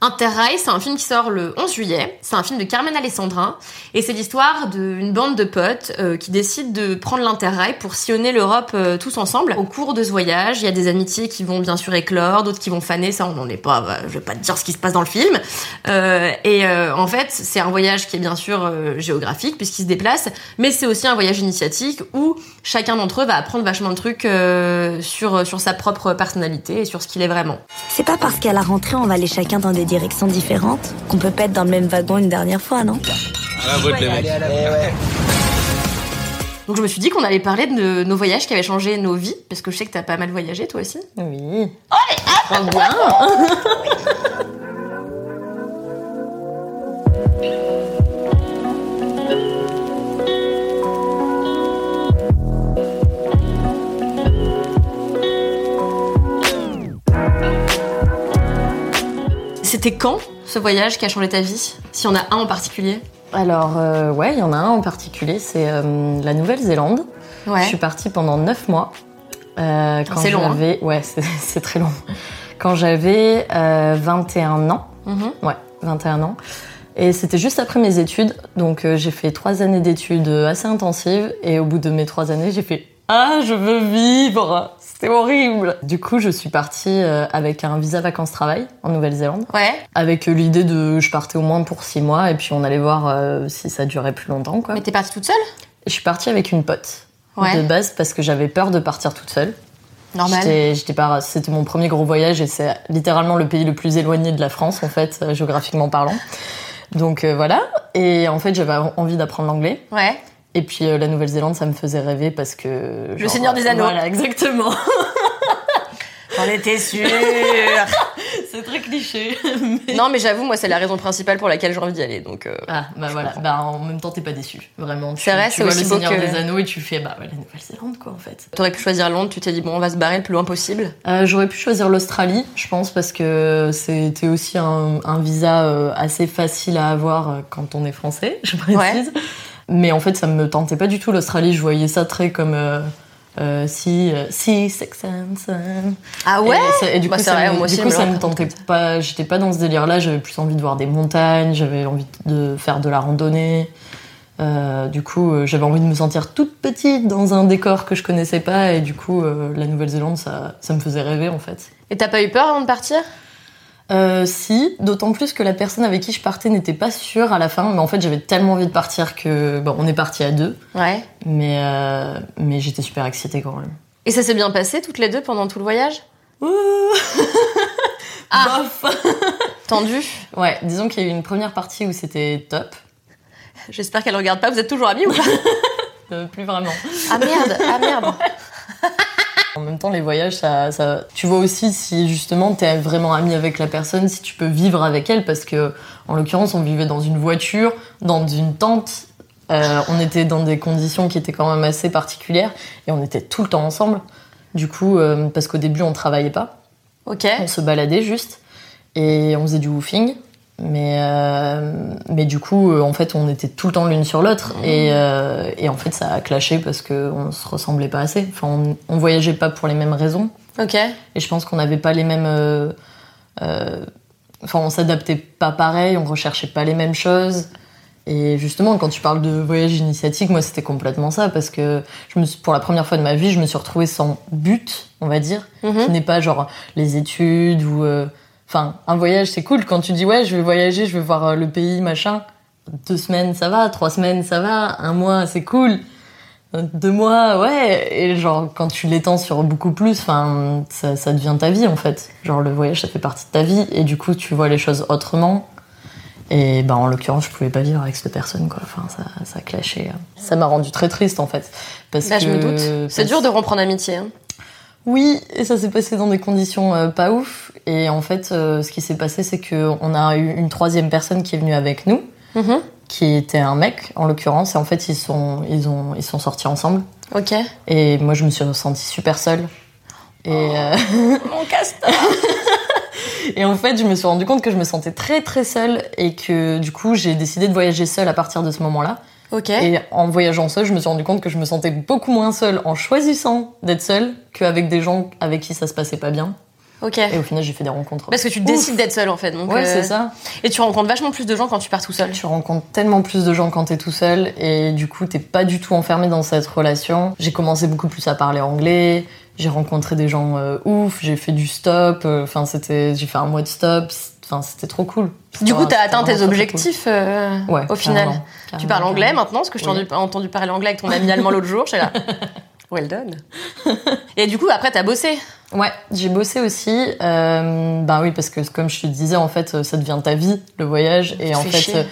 Interrail, c'est un film qui sort le 11 juillet. C'est un film de Carmen Alessandrin. Et c'est l'histoire d'une bande de potes euh, qui décident de prendre l'Interrail pour sillonner l'Europe euh, tous ensemble. Au cours de ce voyage, il y a des amitiés qui vont bien sûr éclore, d'autres qui vont faner. Ça, on n'en est pas. bah, je vais pas te dire ce qui se passe dans le film. Euh, et en fait, c'est un voyage qui est bien sûr géographique puisqu'ils se déplacent, mais c'est aussi un voyage initiatique où chacun d'entre eux va apprendre vachement de trucs sur sur sa propre personnalité et sur ce qu'il est vraiment. C'est pas parce qu'à la rentrée on va aller chacun dans des directions différentes qu'on peut pas être dans le même wagon une dernière fois, non? Donc je me suis dit qu'on allait parler de nos voyages qui avaient changé nos vies parce que je sais que t'as pas mal voyagé toi aussi. Oui. Trop bien. C'était quand ce voyage qui a changé ta vie Si on a un en particulier? Alors, euh, ouais, il y en a un en particulier, c'est euh, la Nouvelle-Zélande. Ouais. Je suis partie pendant 9 mois. Euh, quand C'est long, hein. j'avais- Ouais, c'est très long. Quand j'avais euh, 21 ans. Mhm. Ouais, 21 ans. Et c'était juste après mes études. Donc j'ai fait trois années d'études assez intensives. Et au bout de mes trois années, j'ai fait Ah, je veux vivre C'était horrible Du coup, je suis partie euh, avec un visa vacances-travail en Nouvelle-Zélande. Ouais. Avec l'idée de je partais au moins pour six mois et puis on allait voir euh, si ça durait plus longtemps quoi. Mais t'es partie toute seule? Je suis partie avec une pote Ouais. de base parce que j'avais peur de partir toute seule. Normal. J'étais- J'étais pas, c'était mon premier gros voyage et c'est littéralement le pays le plus éloigné de la France en fait, euh, géographiquement parlant. Donc euh, voilà. Et en fait j'avais envie d'apprendre l'anglais. Ouais. Et puis euh, la Nouvelle-Zélande ça me faisait rêver parce que Le Seigneur des Anneaux. Voilà exactement. J'en étais sûre. c'est très cliché. non, mais j'avoue, moi, c'est la raison principale pour laquelle j'ai envie d'y aller. Donc, euh, Ah bah voilà, bah en même temps t'es pas déçu, vraiment. Tu- C'est vrai, tu c'est vois aussi le beau Seigneur que- des Anneaux et tu fais bah ouais, la Nouvelle-Zélande quoi en fait. t'aurais pu choisir Londres. Tu t'es dit bon, on va se barrer le plus loin possible. Euh, J'aurais pu choisir l'Australie, je pense, parce que c'était aussi un, un visa assez facile à avoir quand on est français, je précise. Mais en fait, ça me tentait pas du tout l'Australie. Je voyais ça très comme euh, euh, si, euh, si, Sex and Sun. Ah Et, ça- et du Bah, coup, ça, vrai, me- moi du coup, ça me tentait pas. J'étais pas dans ce délire-là. J'avais plus envie de voir des montagnes. J'avais envie de faire de la randonnée. Euh, du coup, j'avais envie de me sentir toute petite dans un décor que je connaissais pas. Et du coup, la Nouvelle-Zélande, ça, ça me faisait rêver en fait. Et t'as pas eu peur avant de partir? Euh, si, d'autant plus que la personne avec qui je partais n'était pas sûre à la fin. Mais en fait, j'avais tellement envie de partir que bon, on est parti à deux. Ouais. Mais euh, mais j'étais super excitée quand même. Et ça s'est bien passé toutes les deux pendant tout le voyage? Ah. Tendu Ouais, disons qu'il y a eu une première partie où c'était top. J'espère qu'elle regarde pas. Vous êtes toujours amis ou pas? Euh, plus vraiment. Ah merde, ah merde. Les voyages, ça, ça... tu vois aussi si justement t'es vraiment ami avec la personne, si tu peux vivre avec elle, parce que en l'occurrence, on vivait dans une voiture, dans une tente. Euh, on était dans des conditions qui étaient quand même assez particulières et on était tout le temps ensemble. Du coup, euh, parce qu'au début, on travaillait pas, Ok. on se baladait juste et on faisait du woofing. Mais, euh, mais du coup, euh, en fait, on était tout le temps l'une sur l'autre. Et, euh, et en fait, ça a clashé parce qu'on se ressemblait pas assez. Enfin, on, on voyageait pas pour les mêmes raisons. Ok. Et je pense qu'on n'avait pas les mêmes. euh, Enfin, on s'adaptait pas pareil, on recherchait pas les mêmes choses. Et justement, quand tu parles de voyage initiatique, moi, c'était complètement ça, parce que je me suis- pour la première fois de ma vie, je me suis retrouvée sans but, on va dire, Mhm. qui n'est pas genre les études ou. Enfin, un voyage, c'est cool. Quand tu dis, ouais, je vais voyager, je vais voir euh, le pays, machin. Deux semaines, ça va. Trois semaines, ça va. Un mois, c'est cool. Euh, Deux mois, ouais. Et genre, quand tu l'étends sur beaucoup plus, enfin, ça, ça devient ta vie, en fait. Genre, le voyage, ça fait partie de ta vie. Et du coup, tu vois les choses autrement. Et ben, en l'occurrence, je pouvais pas vivre avec cette personne, quoi. Enfin, ça, ça clashait. Ça m'a rendu très triste, en fait. Parce Bah, que, je me doute. C'est dur de rompre en amitié. hein. Oui, et ça s'est passé dans des conditions euh, pas ouf. Et en fait, euh, ce qui s'est passé, c'est que on a eu une troisième personne qui est venue avec nous, Mhm. qui était un mec en l'occurrence. Et en fait, ils sont, ils ont, ils sont sortis ensemble. Ok. Et moi, je me suis ressentie super seule. Et, euh, Mon castor. et en fait, je me suis rendu compte que je me sentais très très seule et que du coup, j'ai décidé de voyager seule à partir de ce moment-là. Et en voyageant seule, je me suis rendu compte que je me sentais beaucoup moins seule en choisissant d'être seule qu'avec des gens avec qui ça se passait pas bien. Ok. Et au final, j'ai fait des rencontres. Parce que tu Ouf. décides d'être seul en fait. Donc, Ouais, euh, c'est ça. Et tu rencontres vachement plus de gens quand tu pars tout seul. Tu rencontres tellement plus de gens quand t'es tout seul et du coup, t'es pas du tout enfermé dans cette relation. J'ai commencé beaucoup plus à parler anglais. J'ai rencontré des gens euh, ouf. J'ai fait du stop. euh, Enfin, c'était, j'ai fait un mois de stop. Enfin, c'était trop cool. Du coup, C'était t'as atteint tes objectifs euh. Ouais. au final. carrément, Tu parles anglais carrément. maintenant, parce que je t'ai Oui. entendu, parler anglais avec ton ami allemand l'autre jour. J'étais là. Well done. Et du coup, après, t'as bossé. Ouais, j'ai bossé aussi. Euh, bah oui, parce que comme je te disais, en fait, ça devient ta vie, le voyage. Et en fait chier.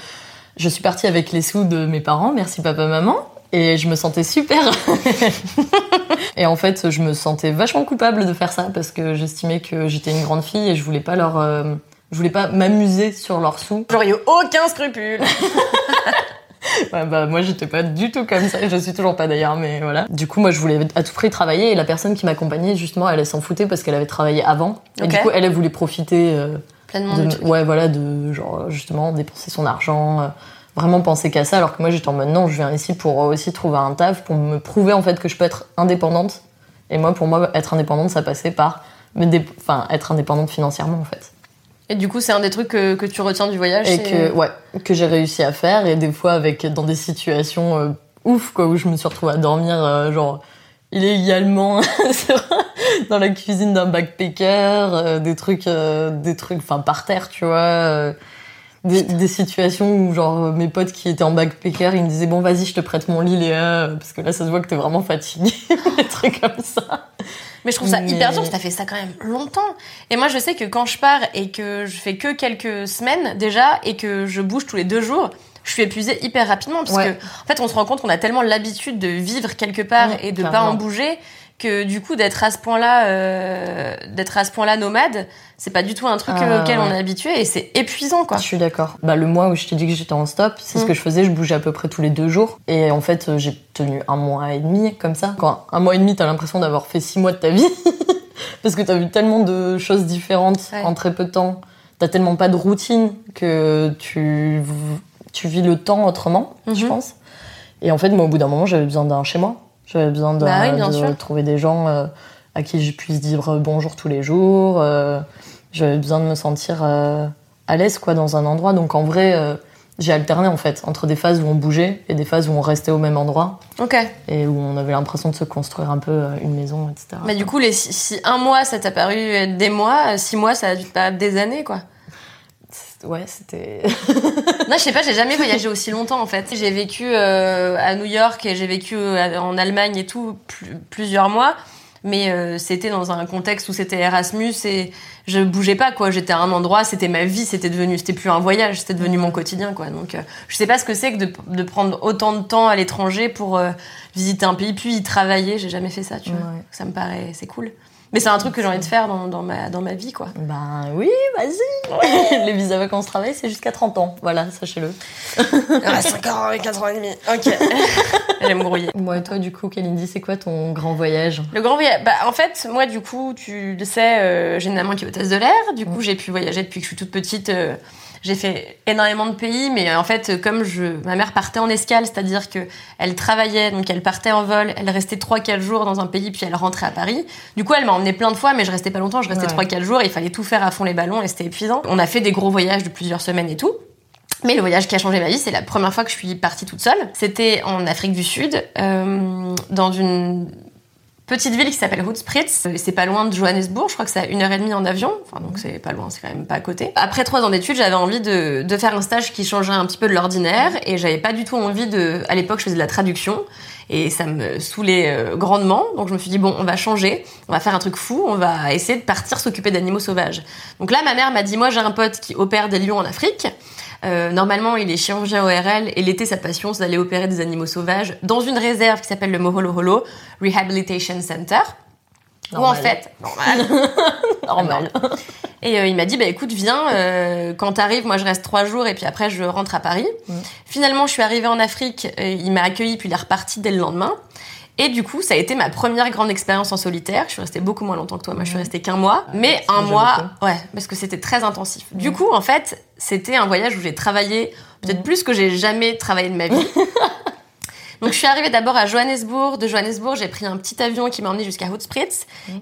je suis partie avec les sous de mes parents, merci papa, maman. Et je me sentais super. et en fait, je me sentais vachement coupable de faire ça parce que j'estimais que j'étais une grande fille et je voulais pas leur, euh, je voulais pas m'amuser sur leurs sous. J'aurais eu aucun scrupule. Ouais, bah moi j'étais pas du tout comme ça, je suis toujours pas d'ailleurs, mais voilà. Du coup, moi je voulais à tout prix travailler et la personne qui m'accompagnait justement, elle, elle s'en foutait parce qu'elle avait travaillé avant. Et du coup, elle, elle voulait profiter. euh, Pleinement de, du ouais voilà de genre justement dépenser son argent euh, vraiment penser qu'à ça alors que moi j'étais en mode non je viens ici pour aussi trouver un taf pour me prouver en fait que je peux être indépendante et moi pour moi être indépendante ça passait par me dé- enfin être indépendante financièrement en fait Et du coup, c'est un des trucs que, que tu retiens du voyage. et que ouais que j'ai réussi à faire et des fois avec dans des situations euh, ouf quoi où je me suis retrouvée à dormir euh, genre illégalement dans la cuisine d'un backpacker euh, des trucs euh, des trucs enfin par terre tu vois des, des situations où genre mes potes qui étaient en backpacker ils me disaient bon vas-y je te prête mon lit Léa parce que là ça se voit que t'es vraiment fatiguée des trucs comme ça Mais je trouve ça Mais- hyper dur t'as fait ça quand même longtemps. Et moi, je sais que quand je pars et que je fais que quelques semaines déjà et que je bouge tous les deux jours, je suis épuisée hyper rapidement parce Ouais. que en fait, on se rend compte qu'on a tellement l'habitude de vivre quelque part Ouais, et de pas en bouger que du coup d'être à ce point-là, euh, d'être à ce point-là nomade, c'est pas du tout un truc Ah, auquel on est habitué et c'est épuisant quoi. Je suis d'accord. Bah, le mois où je t'ai dit que j'étais en stop, c'est ce Mm. que je faisais. Je bougeais à peu près tous les deux jours. Et en fait, euh, j'ai tenu un mois et demi comme ça. Quand un mois et demi, t'as l'impression d'avoir fait six mois de ta vie. Parce que t'as vu tellement de choses différentes Ouais. en très peu de temps. T'as tellement pas de routine que tu, tu vis le temps autrement, je Mhm. pense. Et en fait, moi, au bout d'un moment, j'avais besoin d'un chez moi. J'avais besoin de, Bah oui, bien de sûr. trouver des gens euh, à qui je puisse dire bonjour tous les jours. euh, j'avais besoin de me sentir euh, à l'aise quoi dans un endroit. Donc en vrai, euh, j'ai alterné en fait entre des phases où on bougeait et des phases où on restait au même endroit Ok. et où on avait l'impression de se construire un peu euh, une maison, etc. Mais du coup, les, si, si un mois ça t'a paru être des mois, six mois ça a dû te paraître des années quoi. Ouais, c'était. Non, je sais pas, j'ai jamais voyagé aussi longtemps en fait. J'ai vécu euh, à New York et j'ai vécu euh, en Allemagne et tout pl- plusieurs mois, mais euh, c'était dans un contexte où c'était Erasmus et je bougeais pas quoi. J'étais à un endroit, c'était ma vie, c'était devenu, c'était plus un voyage, c'était devenu mon quotidien quoi. Donc euh, je sais pas ce que c'est que de, de prendre autant de temps à l'étranger pour visiter un pays puis y travailler. J'ai jamais fait ça, tu vois. Ça me paraît, c'est cool. Mais c'est un truc que j'ai envie de faire dans, dans ma dans ma vie quoi. Ben oui, vas-y. Les visas vacances travail, c'est jusqu'à 30 ans. Voilà, sachez-le. Ah, 5 ans et 4 ans et demi. Ok. J'aime me grouiller. Bon, et toi, du coup, Kalindi, c'est quoi ton grand voyage? Le grand voyage. Bah, en fait, moi, du coup, tu le sais, euh, j'ai une maman qui est hôtesse de l'air. Du coup, j'ai pu voyager depuis que je suis toute petite. euh, j'ai fait énormément de pays, mais euh, en fait, comme je, ma mère partait en escale, c'est-à-dire que elle travaillait, donc elle partait en vol, elle restait 3-4 jours dans un pays, puis elle rentrait à Paris. Du coup, elle m'a plein de fois, mais je restais pas longtemps, je restais Ouais. 3-4 jours, et il fallait tout faire à fond les ballons, et c'était épuisant. On a fait des gros voyages de plusieurs semaines et tout. Mais le voyage qui a changé ma vie, c'est la première fois que je suis partie toute seule. C'était en Afrique du Sud, euh, dans une petite ville qui s'appelle Hoedspritz. Euh, C'est pas loin de Johannesburg, je crois que c'est à une heure et demie en avion. Enfin, donc c'est pas loin, c'est quand même pas à côté. Après trois ans d'études, j'avais envie de, de faire un stage qui changeait un petit peu de l'ordinaire et j'avais pas du tout envie de. À l'époque, je faisais de la traduction et ça me saoulait euh, grandement. Donc je me suis dit bon, on va changer, on va faire un truc fou, on va essayer de partir s'occuper d'animaux sauvages. Donc là, ma mère m'a dit moi j'ai un pote qui opère des lions en Afrique. Euh, normalement, il est chirurgien ORL et l'été, sa passion, c'est d'aller opérer des animaux sauvages dans une réserve qui s'appelle le Moholoholo Rehabilitation Center. Où en fait, normal, Normal. Et euh, il m'a dit, bah écoute, viens, euh, quand t'arrives, moi je reste trois jours et puis après je rentre à Paris. Mm. Finalement, je suis arrivée en Afrique, et il m'a accueilli puis il est reparti dès le lendemain. Et du coup, ça a été ma première grande expérience en solitaire. Je suis restée beaucoup moins longtemps que toi. Moi, je suis restée qu'un mois. Mais c'est un mois, ouais, parce que c'était très intensif. Du Mm. coup, en fait, c'était un voyage où j'ai travaillé peut-être plus que j'ai jamais travaillé de ma vie. Donc je suis arrivée d'abord à Johannesburg. De Johannesburg, j'ai pris un petit avion qui m'a emmené jusqu'à Hoedspruit.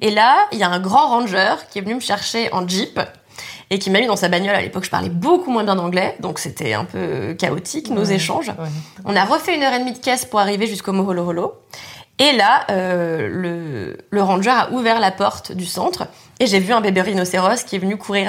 Et là, il y a un grand ranger qui est venu me chercher en jeep et qui m'a mis dans sa bagnole. À l'époque, je parlais beaucoup moins bien d'anglais, donc c'était un peu chaotique nos Ouais, échanges. ouais. On a refait une heure et demie de caisse pour arriver jusqu'au Moholoholo. Et là, euh, le, le ranger a ouvert la porte du centre et j'ai vu un bébé rhinocéros qui est venu courir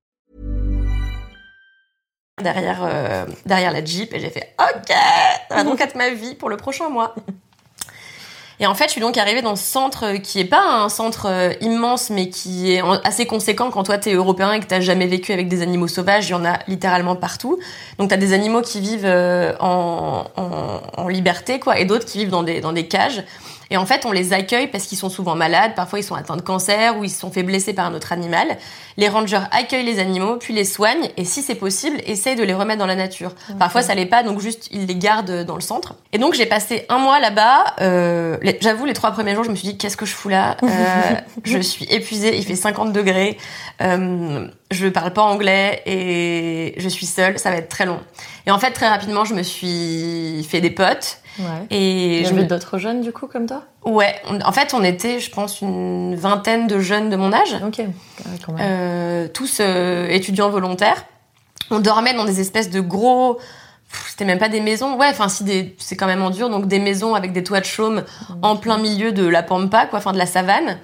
Derrière, euh, derrière la Jeep et j'ai fait OK, ça va donc être ma vie pour le prochain mois. Et en fait, je suis donc arrivée dans ce centre qui est pas un centre euh, immense, mais qui est assez conséquent quand toi t'es européen et que t'as jamais vécu avec des animaux sauvages. Il y en a littéralement partout. Donc t'as des animaux qui vivent euh, en, en, en liberté, quoi, et d'autres qui vivent dans des, dans des cages. Et en fait, on les accueille parce qu'ils sont souvent malades, parfois ils sont atteints de cancer ou ils se sont fait blesser par un autre animal. Les rangers accueillent les animaux, puis les soignent et si c'est possible, essayent de les remettre dans la nature. Parfois ça l'est pas, donc juste ils les gardent dans le centre. Et donc j'ai passé un mois là-bas. Euh, J'avoue, les trois premiers jours, je me suis dit qu'est-ce que je fous là? Euh, Je suis épuisée, il fait 50 degrés, euh, je parle pas anglais et je suis seule, ça va être très long. Et en fait, très rapidement, je me suis fait des potes. Ouais. Et Il y je avait me- d'autres jeunes du coup comme toi? Ouais, on- en fait, on était, je pense, une vingtaine de jeunes de mon âge, Ok, quand même. euh, tous euh, étudiants volontaires. On dormait dans des espèces de gros. C'était même pas des maisons, ouais, enfin si des, c'est quand même en dur, donc des maisons avec des toits de chaume en plein milieu de la pampa, quoi, enfin de la savane.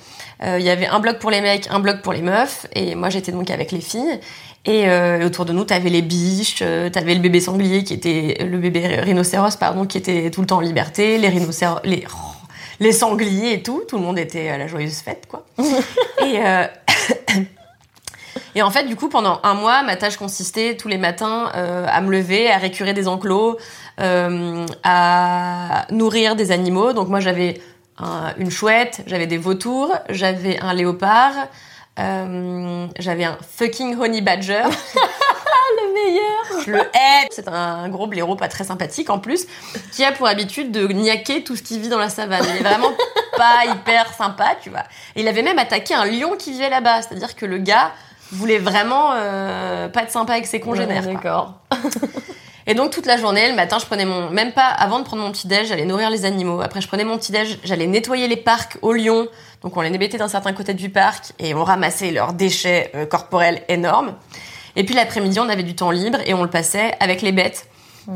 Euh, Il y avait un bloc pour les mecs, un bloc pour les meufs, et moi j'étais donc avec les filles. Et euh, autour de nous, t'avais les biches, euh, t'avais le bébé sanglier qui était le bébé rhinocéros, pardon, qui était tout le temps en liberté, les rhinocéros, les oh, les sangliers et tout, tout le monde était à la joyeuse fête, quoi. et euh, et en fait, du coup, pendant un mois, ma tâche consistait tous les matins euh, à me lever, à récurer des enclos, euh, à nourrir des animaux. Donc moi, j'avais un- une chouette, j'avais des vautours, j'avais un léopard, euh, j'avais un fucking honey badger. le meilleur Je le hais. C'est un gros blaireau pas très sympathique en plus, qui a pour habitude de niaquer tout ce qui vit dans la savane. Il est vraiment pas hyper sympa, tu vois. Et il avait même attaqué un lion qui vivait là-bas. C'est-à-dire que le gars voulait vraiment euh, pas être sympa avec ses congénères. Ouais. D'accord. Et donc toute la journée, le matin, je prenais mon, même pas avant de prendre mon petit déj, j'allais nourrir les animaux. Après, je prenais mon petit déj, j'allais nettoyer les parcs au lion. Donc on les mettait d'un certain côté du parc et on ramassait leurs déchets euh, corporels énormes. Et puis l'après-midi, on avait du temps libre et on le passait avec les bêtes.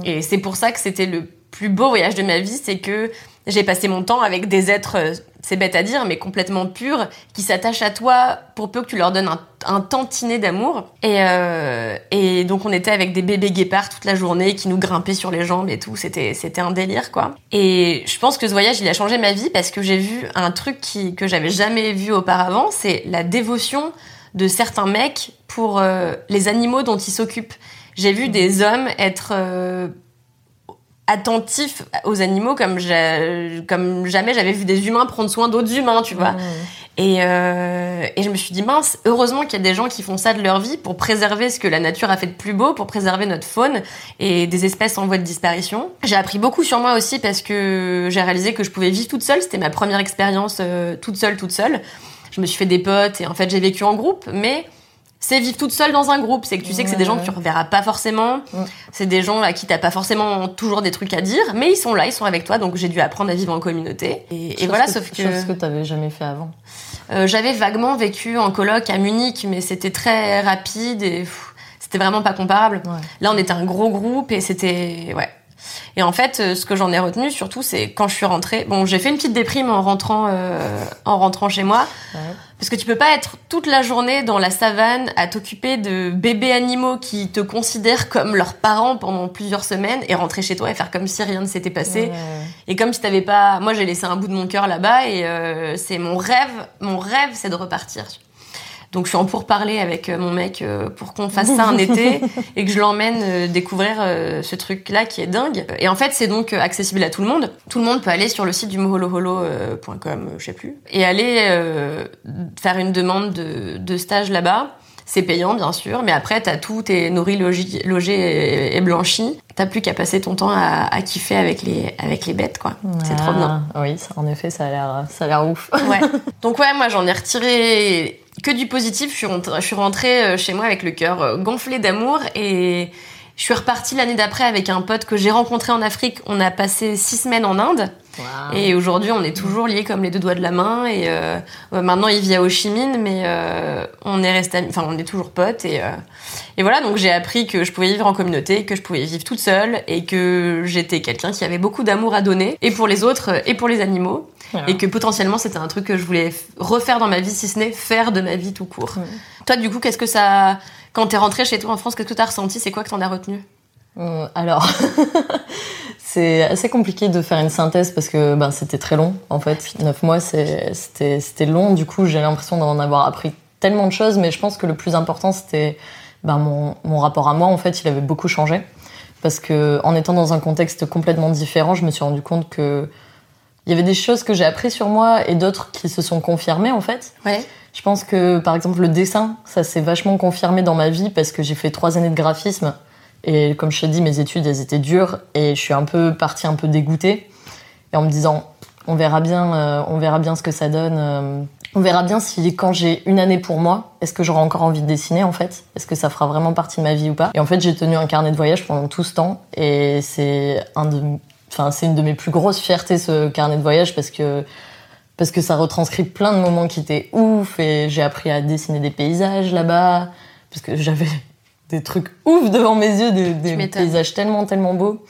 Et c'est pour ça que c'était le plus beau voyage de ma vie, c'est que j'ai passé mon temps avec des êtres, euh, c'est bête à dire, mais complètement purs, qui s'attachent à toi pour peu que tu leur donnes un, tantinet d'amour. Et, euh, et donc on était avec des bébés guépards toute la journée qui nous grimpaient sur les jambes et tout. C'était c'était un délire quoi. Et je pense que ce voyage il a changé ma vie parce que j'ai vu un truc qui que j'avais jamais vu auparavant, c'est la dévotion de certains mecs pour euh, les animaux dont ils s'occupent. J'ai vu des hommes être euh, attentifs aux animaux comme, comme jamais j'avais vu des humains prendre soin d'autres humains, tu vois. Et, euh, et je me suis dit, mince, heureusement qu'il y a des gens qui font ça de leur vie pour préserver ce que la nature a fait de plus beau, pour préserver notre faune et des espèces en voie de disparition. J'ai appris beaucoup sur moi aussi parce que j'ai réalisé que je pouvais vivre toute seule. C'était ma première expérience euh, toute seule, toute seule. Je me suis fait des potes et en fait j'ai vécu en groupe, mais c'est vivre toute seule dans un groupe. C'est que tu sais que c'est des gens que tu reverras pas forcément. C'est des gens à qui t'as pas forcément toujours des trucs à dire, mais ils sont là, ils sont avec toi. Donc j'ai dû apprendre à vivre en communauté. Et, et voilà, que, sauf que Chose que t'avais jamais fait avant. euh, j'avais vaguement vécu en coloc à Munich, mais c'était très rapide et c'était vraiment pas comparable. Ouais. Là, on était un gros groupe et c'était ouais. Et en fait, euh, ce que j'en ai retenu surtout, c'est quand je suis rentrée. Bon, j'ai fait une petite déprime en rentrant, euh, en rentrant chez moi, parce que tu peux pas être toute la journée dans la savane à t'occuper de bébés animaux qui te considèrent comme leurs parents pendant plusieurs semaines et rentrer chez toi et faire comme si rien ne s'était passé. Ouais. Et comme si t'avais pas, moi j'ai laissé un bout de mon cœur là-bas et euh, c'est mon rêve, mon rêve c'est de repartir. Donc je suis en pourparler avec euh, mon mec euh, pour qu'on fasse ça un été et que je l'emmène euh, découvrir ce truc-là qui est dingue. Et en fait c'est donc accessible à tout le monde. Tout le monde peut aller sur le site du moholoholo.com, je sais plus, et aller euh, faire une demande de, de stage là-bas. C'est payant, bien sûr, mais après, t'as tout, t'es nourri, logé et, et blanchi. T'as plus qu'à passer ton temps à, à kiffer avec les, avec les bêtes, quoi. C'est trop bien. Ah, Oui, ça, en effet, ça a l'air, ouf. Ouais. Donc ouais, moi j'en ai retiré que du positif. Je suis rentrée, je suis rentrée euh, chez moi avec le cœur euh, gonflé d'amour et je suis repartie l'année d'après avec un pote que j'ai rencontré en Afrique. On a passé six semaines en Inde et aujourd'hui on est toujours liés comme les deux doigts de la main. Et euh, maintenant il vit à Ho Chi Minh, mais euh, on est resté, enfin on est toujours potes et euh, et voilà. Donc j'ai appris que je pouvais vivre en communauté, que je pouvais vivre toute seule et que j'étais quelqu'un qui avait beaucoup d'amour à donner et pour les autres et pour les animaux. Voilà. Et que potentiellement c'était un truc que je voulais refaire dans ma vie, si ce n'est faire de ma vie tout court. Toi, du coup, qu'est-ce que ça. Quand t'es rentré chez toi en France, qu'est-ce que t'as ressenti C'est quoi que t'en as retenu? Alors, c'est assez compliqué de faire une synthèse parce que ben, c'était très long en fait. Neuf mois, c'était c'était long. Du coup, j'ai l'impression d'en avoir appris tellement de choses, mais je pense que le plus important, c'était ben, mon, mon rapport à moi. En fait, il avait beaucoup changé parce que en étant dans un contexte complètement différent, je me suis rendu compte que il y avait des choses que j'ai appris sur moi et d'autres qui se sont confirmées en fait. Ouais. Je pense que, par exemple, le dessin, ça s'est vachement confirmé dans ma vie parce que j'ai fait trois années de graphisme. Et comme je te dis, mes études, elles étaient dures. Et je suis un peu partie un peu dégoûtée. Et en me disant, on verra bien, euh, on verra bien ce que ça donne. euh, on verra bien si, quand j'ai une année pour moi, est-ce que j'aurai encore envie de dessiner, en fait? Est-ce que ça fera vraiment partie de ma vie ou pas? Et en fait, j'ai tenu un carnet de voyage pendant tout ce temps. Et c'est un de, enfin, c'est une de mes plus grosses fiertés, ce carnet de voyage, parce que parce que ça retranscrit plein de moments qui étaient ouf et j'ai appris à dessiner des paysages là-bas parce que j'avais des trucs ouf devant mes yeux, des, des paysages tellement tellement beaux.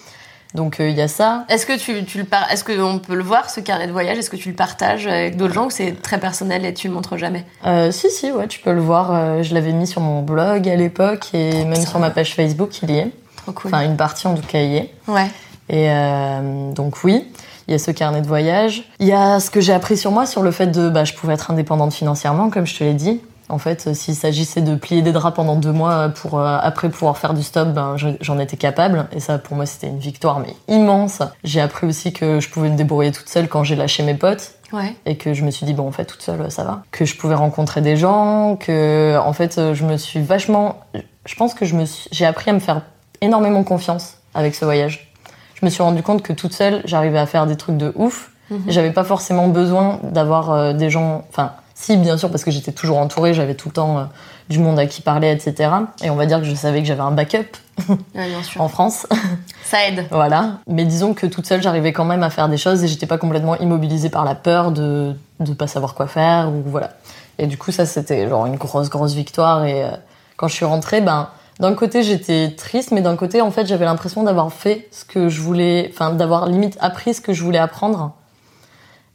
Donc euh, il y a ça. Est-ce que tu, tu le par... Est-ce qu'on peut le voir, ce carnet de voyage? Est-ce que tu le partages avec d'autres gens ou c'est très personnel et tu le montres jamais? Euh, si si ouais, tu peux le voir. euh, je l'avais mis sur mon blog à l'époque et même sur ma page Facebook, il y est. Trop cool. Enfin une partie en tout cas y est. Ouais. Et euh, donc oui, il y a ce carnet de voyage. Il y a ce que j'ai appris sur moi, sur le fait de, bah, je pouvais être indépendante financièrement, comme je te l'ai dit. En fait, euh, s'il s'agissait de plier des draps pendant deux mois pour euh, après pouvoir faire du stop, ben, je- j'en étais capable. Et ça, pour moi, c'était une victoire, mais immense. J'ai appris aussi que je pouvais me débrouiller toute seule quand j'ai lâché mes potes Ouais. et que je me suis dit bon en fait toute seule ça va que je pouvais rencontrer des gens que en fait euh, je me suis vachement je pense que je me suis- j'ai appris à me faire énormément confiance avec ce voyage je me suis rendu compte que toute seule j'arrivais à faire des trucs de ouf Et j'avais pas forcément besoin d'avoir euh, des gens enfin si bien sûr parce que j'étais toujours entourée j'avais tout le temps euh, du monde à qui parler etc et on va dire que je savais que j'avais un backup Ouais, bien sûr. en France Ça aide. voilà. Mais disons que toute seule, j'arrivais quand même à faire des choses et j'étais pas complètement immobilisée par la peur de de pas savoir quoi faire ou voilà. Et du coup, ça c'était genre une grosse grosse victoire et euh, quand je suis rentrée, ben d'un côté, j'étais triste, mais d'un côté, en fait, j'avais l'impression d'avoir fait ce que je voulais, enfin d'avoir limite appris ce que je voulais apprendre.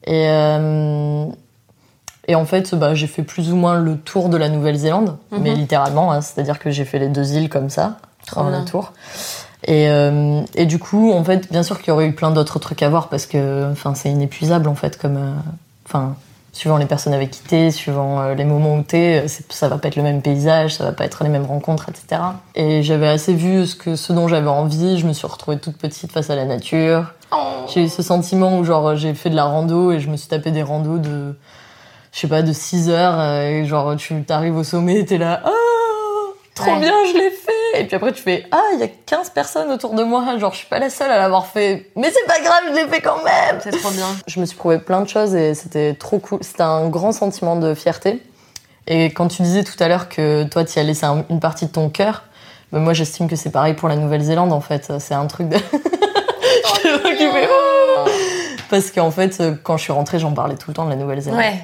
Et euh, et en fait, bah, j'ai fait plus ou moins le tour de la Nouvelle-Zélande, mais littéralement, hein, c'est-à-dire que j'ai fait les deux îles comme ça, Trop en un tour. Et, euh, et du coup, en fait, bien sûr qu'il y aurait eu plein d'autres trucs à voir parce que, enfin, c'est inépuisable en fait, comme, euh, enfin, suivant les personnes avec qui t'es, suivant euh, les moments où t'es, ça va pas être le même paysage, ça va pas être les mêmes rencontres, etc. Et j'avais assez vu ce que, ce dont j'avais envie. Je me suis retrouvée toute petite face à la nature. Oh. J'ai eu ce sentiment où genre j'ai fait de la rando et je me suis tapé des randos de je sais pas de 6 heures euh, et genre tu t'arrives au sommet t'es là ah trop Ouais. bien je l'ai fait. Et puis après tu fais ah il y a 15 personnes autour de moi. Genre je suis pas la seule à l'avoir fait. Mais c'est pas grave je l'ai fait quand même. C'est trop bien. je me suis prouvé plein de choses et c'était trop cool. C'était un grand sentiment de fierté. Et quand tu disais tout à l'heure que toi tu y as laissé un- une partie de ton cœur ben moi j'estime que c'est pareil pour la Nouvelle-Zélande en fait. C'est un truc de je Oh parce qu'en fait quand je suis rentrée j'en parlais tout le temps de la Nouvelle-Zélande. Ouais.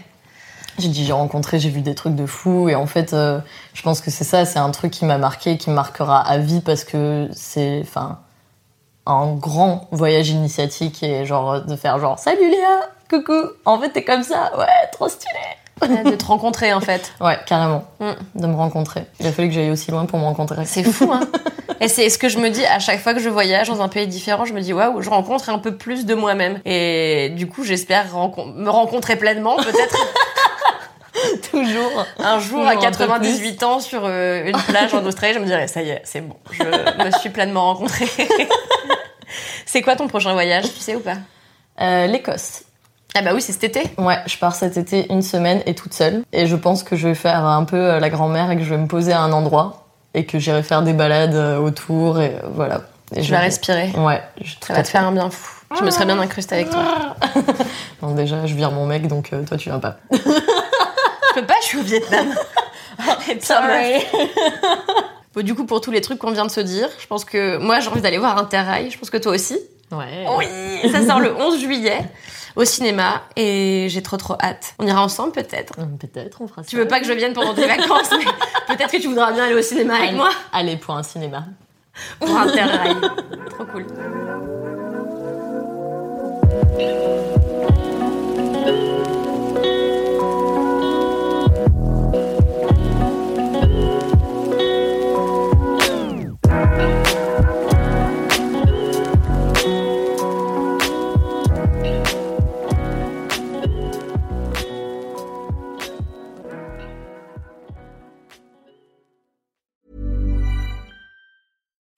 J'ai dit j'ai rencontré, j'ai vu des trucs de fou et en fait euh, je pense que c'est ça, c'est un truc qui m'a marqué, qui me marquera à vie parce que c'est, enfin, un grand voyage initiatique et genre de faire genre salut Léa, coucou. En fait, t'es comme ça, ouais, trop stylé. de te rencontrer en fait. Ouais, carrément. Mm. De me rencontrer. Il a fallu que j'aille aussi loin pour me rencontrer. C'est fou, hein. Et c'est ce que je me dis à chaque fois que je voyage dans un pays différent, je me dis waouh, je rencontre un peu plus de moi-même. Et du coup, j'espère me rencontrer pleinement, peut-être toujours. un jour Toujours à un peu 98 ans sur euh, une plage en Australie, je me dirais ça y est, c'est bon, je me suis pleinement rencontrée. c'est quoi ton prochain voyage, tu sais ou pas? Euh, L'Écosse. Ah bah oui, c'est cet été. Ouais, je pars cet été une semaine et toute seule. Et je pense que je vais faire un peu euh, la grand-mère et que je vais me poser à un endroit et que j'irai faire des balades autour et voilà. Et Tu je vas respirer. Ouais, je Ça va te faire un bien fou. Je me serais bien incrustée avec toi. Non, déjà, je vire mon mec, donc euh, toi, tu viens pas. Je peux pas, je suis au Vietnam. Meuf. Bon, du coup, pour tous les trucs qu'on vient de se dire, je pense que moi, j'ai envie d'aller voir Interrail. Je pense que toi aussi. Ouais. Oui, ça sort le 11 juillet au cinéma et j'ai trop trop hâte. On ira ensemble peut-être. Hum, Peut-être, on fera ça. Tu veux pas que je vienne pendant tes vacances, mais peut-être que tu voudras bien aller au cinéma avec moi Allez, pour un cinéma. pour Interrail. trop cool.